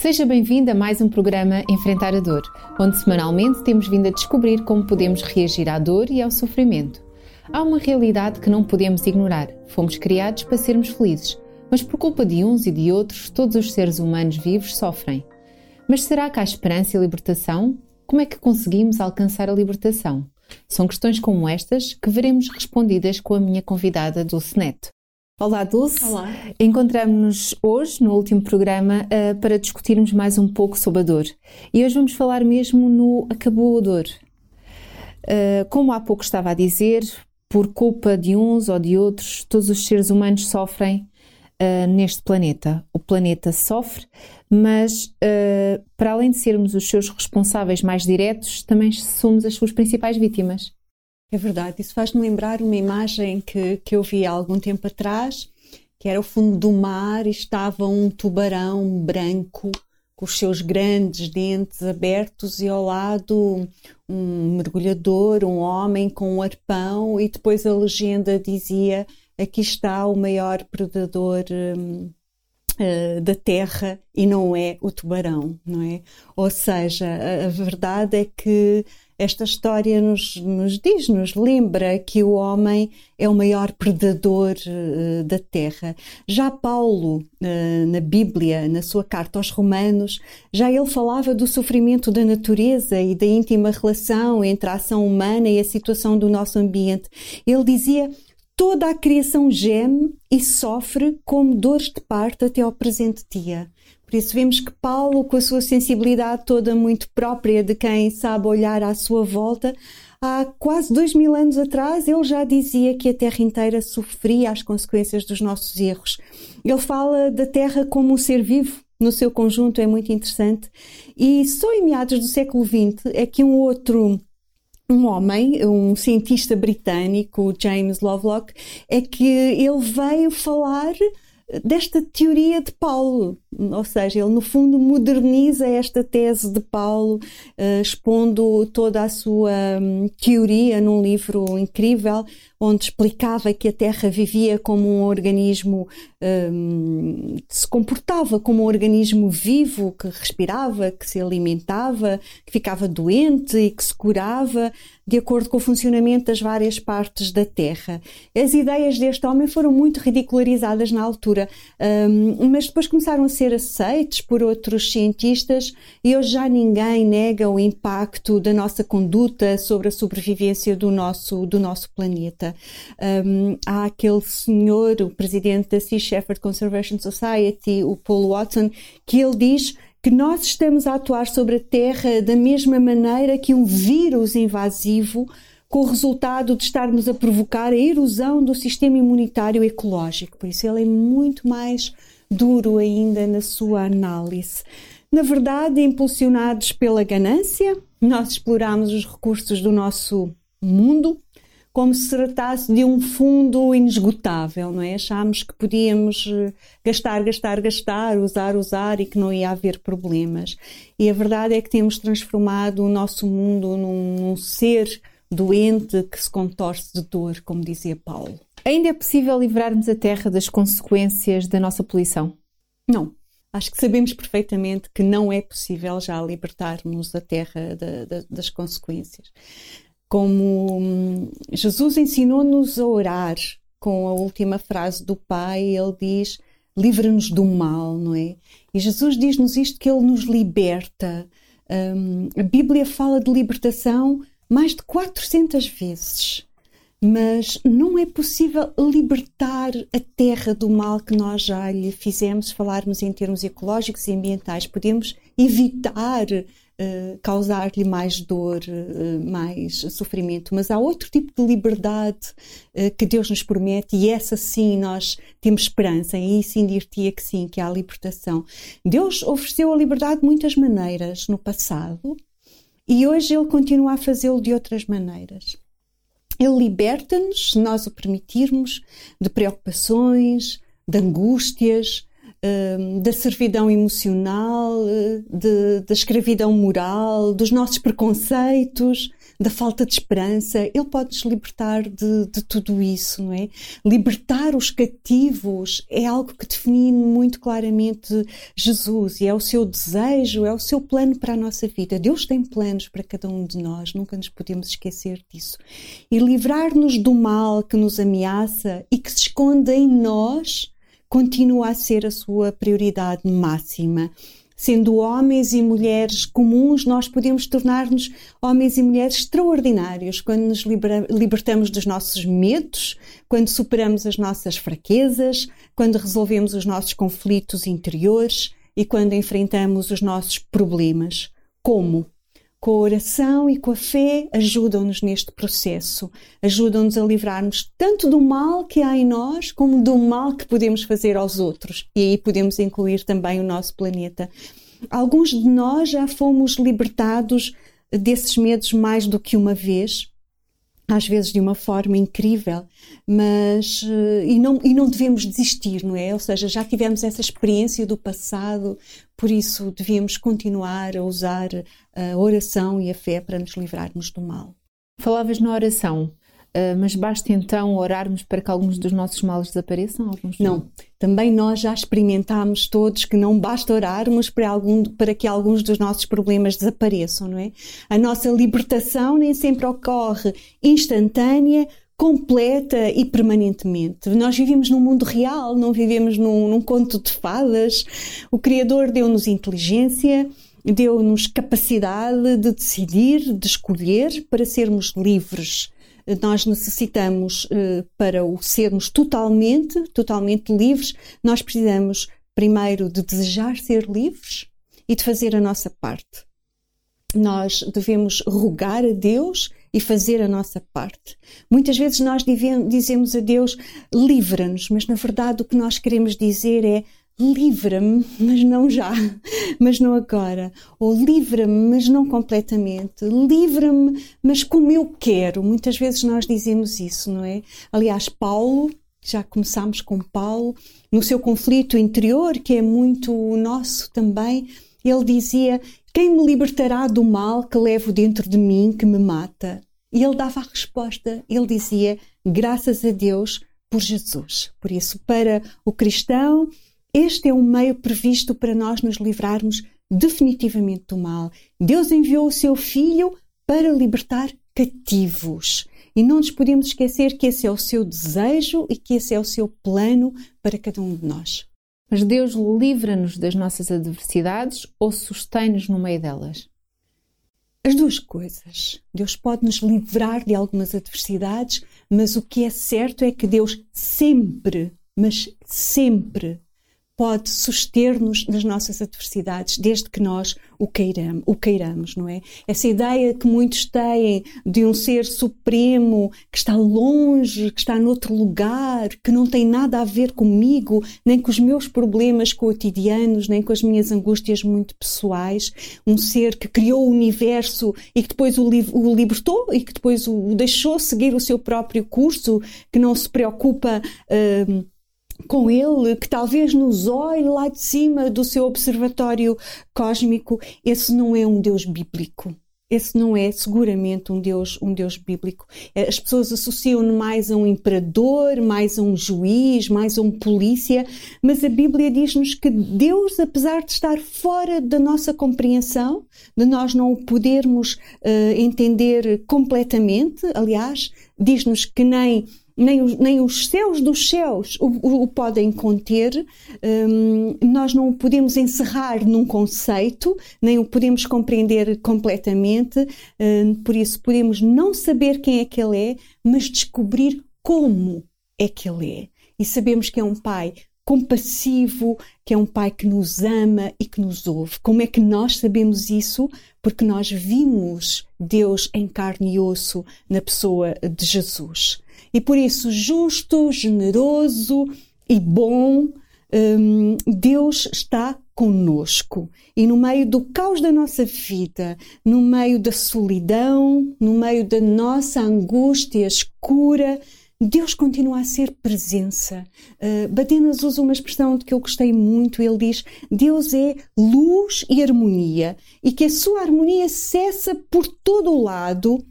Seja bem-vindo a mais um programa Enfrentar a Dor, onde semanalmente temos vindo a descobrir como podemos reagir à dor e ao sofrimento. Há uma realidade que não podemos ignorar. Fomos criados para sermos felizes, mas por culpa de uns e de outros, todos os seres humanos vivos sofrem. Mas será que há esperança e libertação? Como é que conseguimos alcançar a libertação? São questões como estas que veremos respondidas com a minha convidada Dulce Neto. Olá, Dulce. Olá. Encontramos-nos hoje, no último programa, uh, para discutirmos mais um pouco sobre a dor. E hoje vamos falar mesmo no Acabou a Dor. Uh, como há pouco estava a dizer, por culpa de uns ou de outros, todos os seres humanos sofrem uh, neste planeta. O planeta sofre, mas para além de sermos os seus responsáveis mais diretos, também somos as suas principais vítimas. É verdade, isso faz-me lembrar uma imagem que, que eu vi há algum tempo atrás, que era o fundo do mar e estava um tubarão branco com os seus grandes dentes abertos e ao lado um mergulhador, um homem com um arpão e depois a legenda dizia aqui está o maior predador hum, uh, da terra e não é o tubarão, não é? Ou seja, a, a verdade é que esta história nos, nos, diz, nos lembra que o homem é o maior predador uh, da terra. Já Paulo, uh, na Bíblia, na sua carta aos Romanos, já ele falava do sofrimento da natureza e da íntima relação entre a ação humana e a situação do nosso ambiente. Ele dizia: toda a criação geme e sofre como dores de parto até ao presente dia. Por isso vemos que Paulo, com a sua sensibilidade toda muito própria de quem sabe olhar à sua volta, há quase dois mil anos atrás ele já dizia que a Terra inteira sofria as consequências dos nossos erros. Ele fala da Terra como um ser vivo, no seu conjunto é muito interessante. E só em meados do século XX é que um outro um homem, um cientista britânico, James Lovelock, é que ele veio falar desta teoria de Paulo, ou seja, ele no fundo moderniza esta tese de Paulo, uh, expondo toda a sua um, teoria num livro incrível, onde explicava que a Terra vivia como um organismo, um, se comportava como um organismo vivo, que respirava, que se alimentava, que ficava doente e que se curava de acordo com o funcionamento das várias partes da Terra. As ideias deste homem foram muito ridicularizadas na altura, um, mas depois começaram a ser aceites por outros cientistas e hoje já ninguém nega o impacto da nossa conduta sobre a sobrevivência do nosso, do nosso planeta. Um, há aquele senhor, o presidente da Sea Shepherd Conservation Society, o Paul Watson, que ele diz que nós estamos a atuar sobre a Terra da mesma maneira que um vírus invasivo, com o resultado de estarmos a provocar a erosão do sistema imunitário ecológico. Por isso, ele é muito mais duro ainda na sua análise. Na verdade, impulsionados pela ganância, nós exploramos os recursos do nosso mundo como se tratasse de um fundo inesgotável, não é? Achámos que podíamos eh, gastar, gastar, gastar, usar, usar e que não ia haver problemas. E a verdade é que temos transformado o nosso mundo num, num ser doente que se contorce de dor, como dizia Paulo. Ainda é possível livrarmos a Terra das consequências da nossa poluição? Não. Acho que sabemos perfeitamente que não é possível já libertarmos a Terra das consequências como hum, Jesus ensinou-nos a orar com a última frase do Pai, ele diz: livra-nos do mal, não é? E Jesus diz-nos isto que ele nos liberta. Um, a Bíblia fala de libertação mais de 400 vezes, mas não é possível libertar a terra do mal que nós já lhe fizemos, falarmos em termos ecológicos e ambientais. Podemos evitar eh, causar-lhe mais dor, uh, mais sofrimento, mas há outro tipo de liberdade uh, que Deus nos promete e essa sim nós temos esperança, e sim dir-te que sim, que há a libertação. Deus ofereceu a liberdade de muitas maneiras no passado e hoje Ele continua a fazê-lo de outras maneiras. Ele liberta-nos, se nós o permitirmos, de preocupações, de angústias, Hum, da servidão emocional, de, da escravidão moral, dos nossos preconceitos, da falta de esperança, Ele pode nos libertar de, de tudo isso, não é? Libertar os cativos é algo que define muito claramente Jesus e é o seu desejo, é o seu plano para a nossa vida. Deus tem planos para cada um de nós, nunca nos podemos esquecer disso. E livrar-nos do mal que nos ameaça e que se esconde em nós continua a ser a sua prioridade máxima. Sendo homens e mulheres comuns, nós podemos tornar-nos homens e mulheres extraordinários quando nos libertamos dos nossos medos, quando superamos as nossas fraquezas, quando resolvemos os nossos conflitos interiores e quando enfrentamos os nossos problemas. Como? Com a oração e com a fé, ajudam-nos neste processo, ajudam-nos a livrar-nos tanto do mal que há em nós, como do mal que podemos fazer aos outros. E aí podemos incluir também o nosso planeta. Alguns de nós já fomos libertados desses medos mais do que uma vez, às vezes de uma forma incrível, mas eh, e não, e não devemos desistir, não é? Ou seja, já tivemos essa experiência do passado, por isso devíamos continuar a usar a oração e a fé para nos livrarmos do mal. Falavas na oração. Uh, mas basta então orarmos para que alguns dos nossos males desapareçam? Alguns não. Também nós já experimentámos todos que não basta orarmos para, algum, para que alguns dos nossos problemas desapareçam, não é? A nossa libertação nem sempre ocorre instantânea, completa e permanentemente. Nós vivemos num mundo real, não vivemos num, num conto de fadas. O Criador deu-nos inteligência, deu-nos capacidade de decidir, de escolher para sermos livres nós necessitamos, eh, para o sermos totalmente, totalmente livres, nós precisamos primeiro de desejar ser livres e de fazer a nossa parte. Nós devemos rogar a Deus e fazer a nossa parte. Muitas vezes nós dizemos a Deus, livra-nos, mas na verdade o que nós queremos dizer é livra-me, mas não já, mas não agora. Ou livra-me, mas não completamente. Livra-me, mas como eu quero. Muitas vezes nós dizemos isso, não é? Aliás, Paulo, já começámos com Paulo, no seu conflito interior, que é muito nosso também, ele dizia: Quem me libertará do mal que levo dentro de mim que me mata? E ele dava a resposta, ele dizia: Graças a Deus por Jesus. Por isso, para o cristão, este é um meio previsto para nós nos livrarmos definitivamente do mal. Deus enviou o seu Filho para libertar cativos. E não nos podemos esquecer que esse é o seu desejo e que esse é o seu plano para cada um de nós. Mas Deus livra-nos das nossas adversidades ou sustém-nos no meio delas? As duas coisas. Deus pode nos livrar de algumas adversidades, mas o que é certo é que Deus sempre, mas sempre pode suster-nos nas nossas adversidades, desde que nós o queiramos, o queiramos, não é? Essa ideia que muitos têm de um ser supremo que está longe, que está noutro lugar, que não tem nada a ver comigo, nem com os meus problemas cotidianos, nem com as minhas angústias muito pessoais, um ser que criou o universo e que depois o, li o libertou e que depois o deixou seguir o seu próprio curso, que não se preocupa. Uh, com ele, que talvez nos olhe lá de cima do seu observatório cósmico, esse não é um Deus bíblico. Esse não é seguramente um Deus, um Deus bíblico. Eh, as pessoas associam-no mais a um imperador, mais a um juiz, mais a um polícia, mas a Bíblia diz-nos que Deus, apesar de estar fora da nossa compreensão, de nós não o podermos uh, entender completamente, aliás, diz-nos que nem nem os, nem os céus dos céus o, o, o podem conter, um, nós não o podemos encerrar num conceito, nem o podemos compreender completamente, um, por isso podemos não saber quem é que ele é, mas descobrir como é que ele é. E sabemos que é um pai compassivo, que é um pai que nos ama e que nos ouve. Como é que nós sabemos isso? Porque nós vimos Deus em carne e osso na pessoa de Jesus e por isso justo, generoso e bom, um, Deus está conosco. E no meio do caos da nossa vida, no meio da solidão, no meio da nossa angústia escura, Deus continua a ser presença. Uh, Badenas usa uma expressão de que eu gostei muito. Ele diz: Deus é luz e harmonia, e que a sua harmonia cessa por todo o lado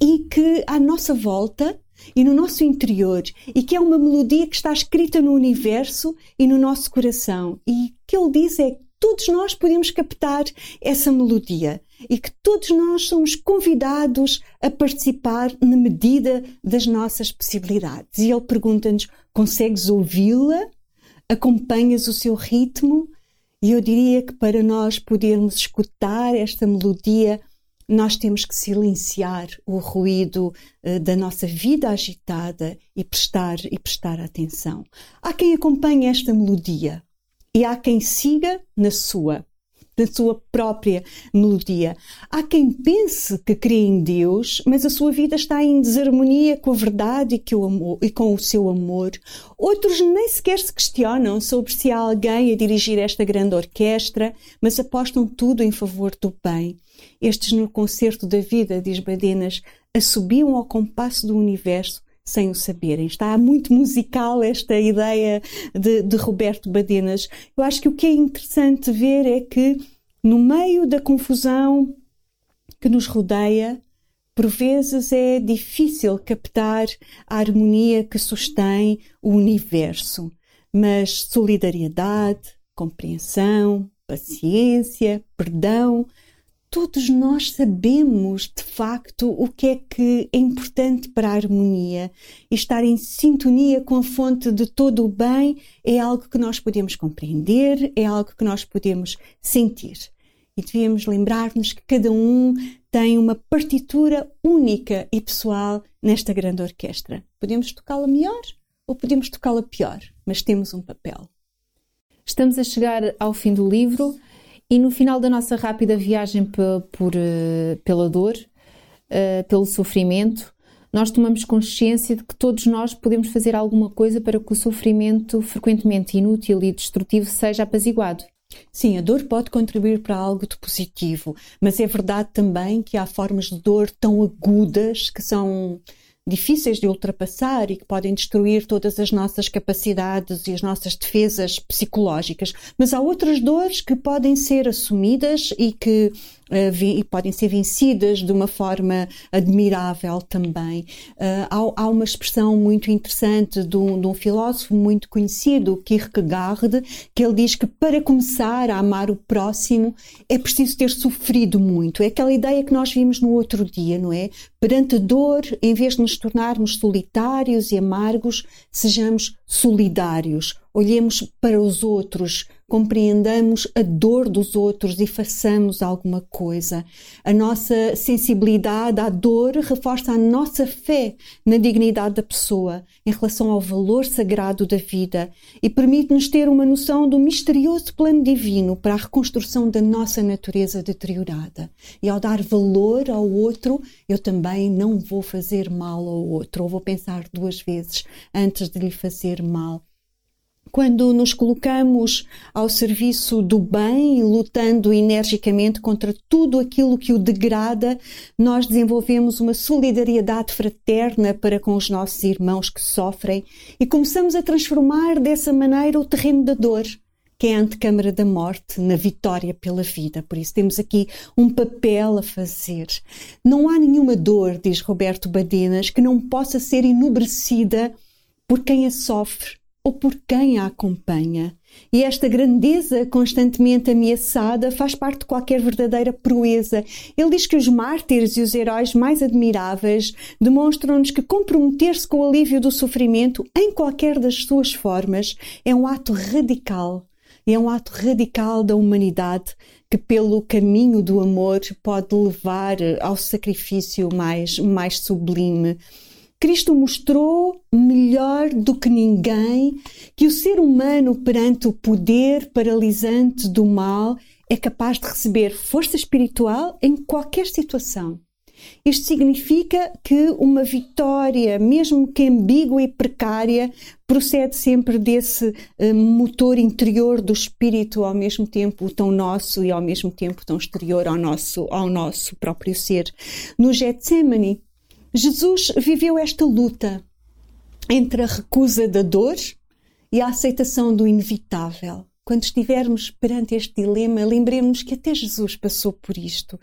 e que à nossa volta e no nosso interior e que é uma melodia que está escrita no universo e no nosso coração. E o que ele diz é que todos nós podemos captar essa melodia e que todos nós somos convidados a participar na medida das nossas possibilidades. E ele pergunta-nos: consegues ouvi-la? Acompanhas o seu ritmo? E eu diria que para nós podermos escutar esta melodia, nós temos que silenciar o ruído uh, da nossa vida agitada e prestar e prestar atenção. Há quem acompanhe esta melodia e há quem siga na sua da sua própria melodia. Há quem pense que crê em Deus, mas a sua vida está em desarmonia com a verdade e, o amor, e com o seu amor. Outros nem sequer se questionam sobre se há alguém a dirigir esta grande orquestra, mas apostam tudo em favor do bem. Estes, no concerto da vida, diz Badenas, assobiam ao compasso do universo sem o saberem. Está muito musical esta ideia de, de Roberto Badenas. Eu acho que o que é interessante ver é que, no meio da confusão que nos rodeia, por vezes é difícil captar a harmonia que sustém o universo, mas solidariedade, compreensão, paciência, perdão, todos nós sabemos de facto o que é que é importante para a harmonia e estar em sintonia com a fonte de todo o bem é algo que nós podemos compreender, é algo que nós podemos sentir. E devíamos lembrar-nos que cada um tem uma partitura única e pessoal nesta grande orquestra. Podemos tocá-la melhor ou podemos tocá-la pior, mas temos um papel. Estamos a chegar ao fim do livro. E no final da nossa rápida viagem por, uh, pela dor, uh, pelo sofrimento, nós tomamos consciência de que todos nós podemos fazer alguma coisa para que o sofrimento, frequentemente inútil e destrutivo, seja apaziguado. Sim, a dor pode contribuir para algo de positivo, mas é verdade também que há formas de dor tão agudas que são difíceis de ultrapassar e que podem destruir todas as nossas capacidades e as nossas defesas psicológicas. Mas há outras dores que podem ser assumidas e que e podem ser vencidas de uma forma admirável também. Há, há, uma expressão muito interessante de um, de um, filósofo muito conhecido, Kierkegaard, que ele diz que para começar a amar o próximo é preciso ter sofrido muito. É aquela ideia que nós vimos no outro dia, não é? Perante a dor, em vez de nos tornarmos solitários e amargos, sejamos solidários. Olhemos para os outros, compreendamos a dor dos outros e façamos alguma coisa. A nossa sensibilidade à dor reforça a nossa fé na dignidade da pessoa em relação ao valor sagrado da vida e permite-nos ter uma noção do misterioso plano divino para a reconstrução da nossa natureza deteriorada. E ao dar valor ao outro, eu também não vou fazer mal ao outro, ou vou pensar duas vezes antes de lhe fazer mal quando nos colocamos ao serviço do bem, lutando energicamente contra tudo aquilo que o degrada, nós desenvolvemos uma solidariedade fraterna para com os nossos irmãos que sofrem e começamos a transformar dessa maneira o terreno da dor que é a antecâmara da morte, na vitória pela vida. Por isso temos aqui um papel a fazer. Não há nenhuma dor, diz Roberto Badenas, que não possa ser enobrecida por quem a sofre ou por quem a acompanha. E esta grandeza constantemente ameaçada faz parte de qualquer verdadeira proeza. Ele diz que os mártires e os heróis mais admiráveis demonstram-nos que comprometer-se com o alívio do sofrimento, em qualquer das suas formas, é um ato radical. É um ato radical da humanidade que, pelo caminho do amor, pode levar ao sacrifício mais, mais sublime. Cristo mostrou melhor do que ninguém que o ser humano, perante o poder paralisante do mal, é capaz de receber força espiritual em qualquer situação. Isto significa que uma vitória, mesmo que ambígua e precária, procede sempre desse uh, motor interior do espírito, ao mesmo tempo tão nosso e ao mesmo tempo tão exterior ao nosso, ao nosso próprio ser. No Getsemane, Jesus viveu esta luta entre a recusa da dor e a aceitação do inevitável. Quando estivermos perante este dilema, lembremos que até Jesus passou por isto.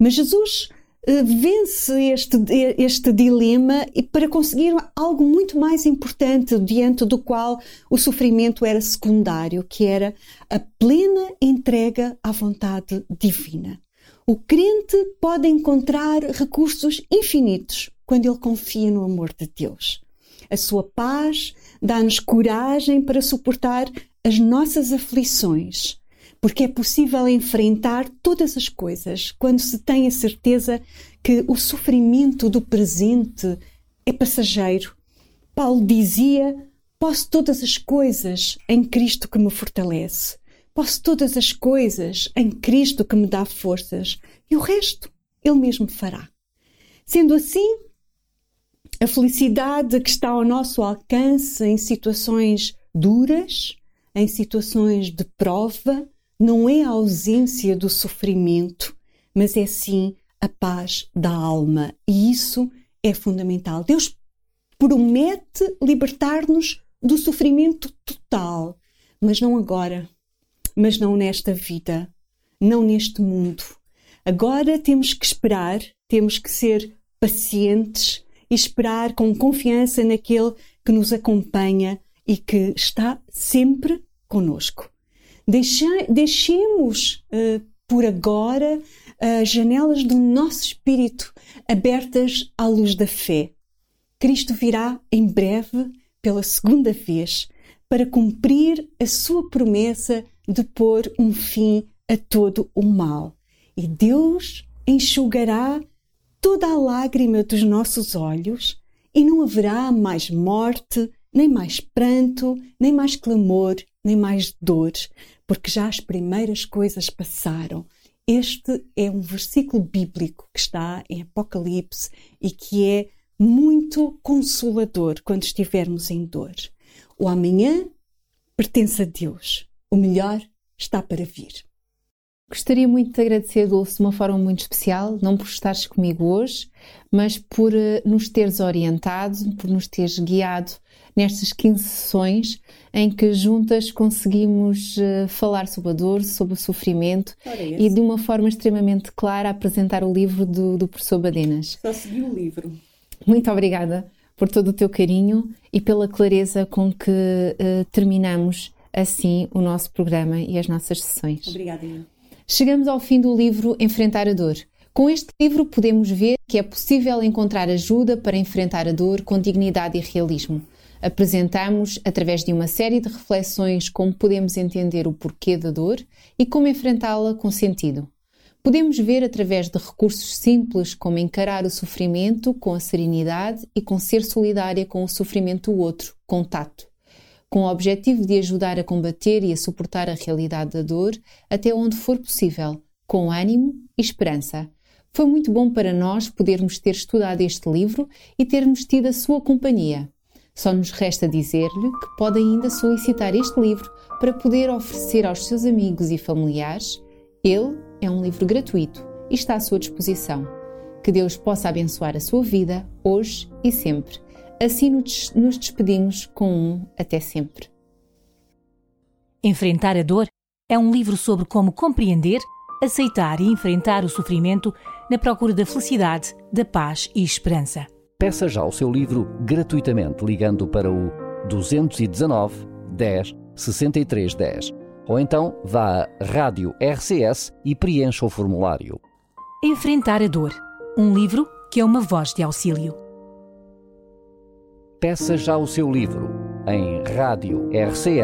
Mas Jesus uh, vence este, este dilema para conseguir algo muito mais importante diante do qual o sofrimento era secundário, que era a plena entrega à vontade divina. O crente pode encontrar recursos infinitos quando ele confia no amor de Deus. A sua paz dá-nos coragem para suportar as nossas aflições, porque é possível enfrentar todas as coisas quando se tem a certeza que o sofrimento do presente é passageiro. Paulo dizia: Posso todas as coisas em Cristo que me fortalece. Posso todas as coisas em Cristo que me dá forças. E o resto Ele mesmo fará. Sendo assim, a felicidade que está ao nosso alcance em situações duras, em situações de prova, não é a ausência do sofrimento, mas é sim a paz da alma. E isso é fundamental. Deus promete libertar-nos do sofrimento total, mas não agora, mas não nesta vida, não neste mundo. Agora temos que esperar, temos que ser pacientes e esperar com confiança naquele que nos acompanha e que está sempre conosco. Deixemos uh, por agora as janelas do nosso espírito abertas à luz da fé. Cristo virá em breve, pela segunda vez, para cumprir a sua promessa de pôr um fim a todo o mal. E Deus enxugará toda a lágrima dos nossos olhos e não haverá mais morte, nem mais pranto, nem mais clamor, nem mais dor, porque já as primeiras coisas passaram. Este é um versículo bíblico que está em Apocalipse e que é muito consolador quando estivermos em dor. O amanhã pertence a Deus. O melhor está para vir. Gostaria muito de agradecer, Dulce, de uma forma muito especial, não por estares comigo hoje, mas por uh, nos teres orientado, por nos teres guiado nestas 15 sessões em que juntas conseguimos uh, falar sobre a dor, sobre o sofrimento e de uma forma extremamente clara apresentar o livro do, do professor Badenas. Só segui o livro. Muito obrigada por todo o teu carinho e pela clareza com que uh, terminamos assim o nosso programa e as nossas sessões. Obrigada. Chegamos ao fim do livro Enfrentar a Dor. Com este livro podemos ver que é possível encontrar ajuda para enfrentar a dor com dignidade e realismo. Apresentamos, através de uma série de reflexões, como podemos entender o porquê da dor e como enfrentá-la com sentido. Podemos ver através de recursos simples como encarar o sofrimento com a serenidade e com ser solidária com o sofrimento do outro, com tato com o objetivo de ajudar a combater e a suportar a realidade da dor até onde for possível, com ânimo e esperança. Foi muito bom para nós podermos ter estudado este livro e termos tido a sua companhia. Só nos resta dizer-lhe que pode ainda solicitar este livro para poder oferecer aos seus amigos e familiares. Ele é um livro gratuito e está à sua disposição. Que Deus possa abençoar a sua vida, hoje e sempre. Assim nos despedimos com um até sempre. Enfrentar a dor é um livro sobre como compreender, aceitar e enfrentar o sofrimento na procura da felicidade, da paz e esperança. Peça já o seu livro gratuitamente ligando para o 219 10 63 10 ou então vá à Rádio RCS e preencha o formulário. Enfrentar a dor, um livro que é uma voz de auxílio. Peça já o seu livro em radiorcs.pt.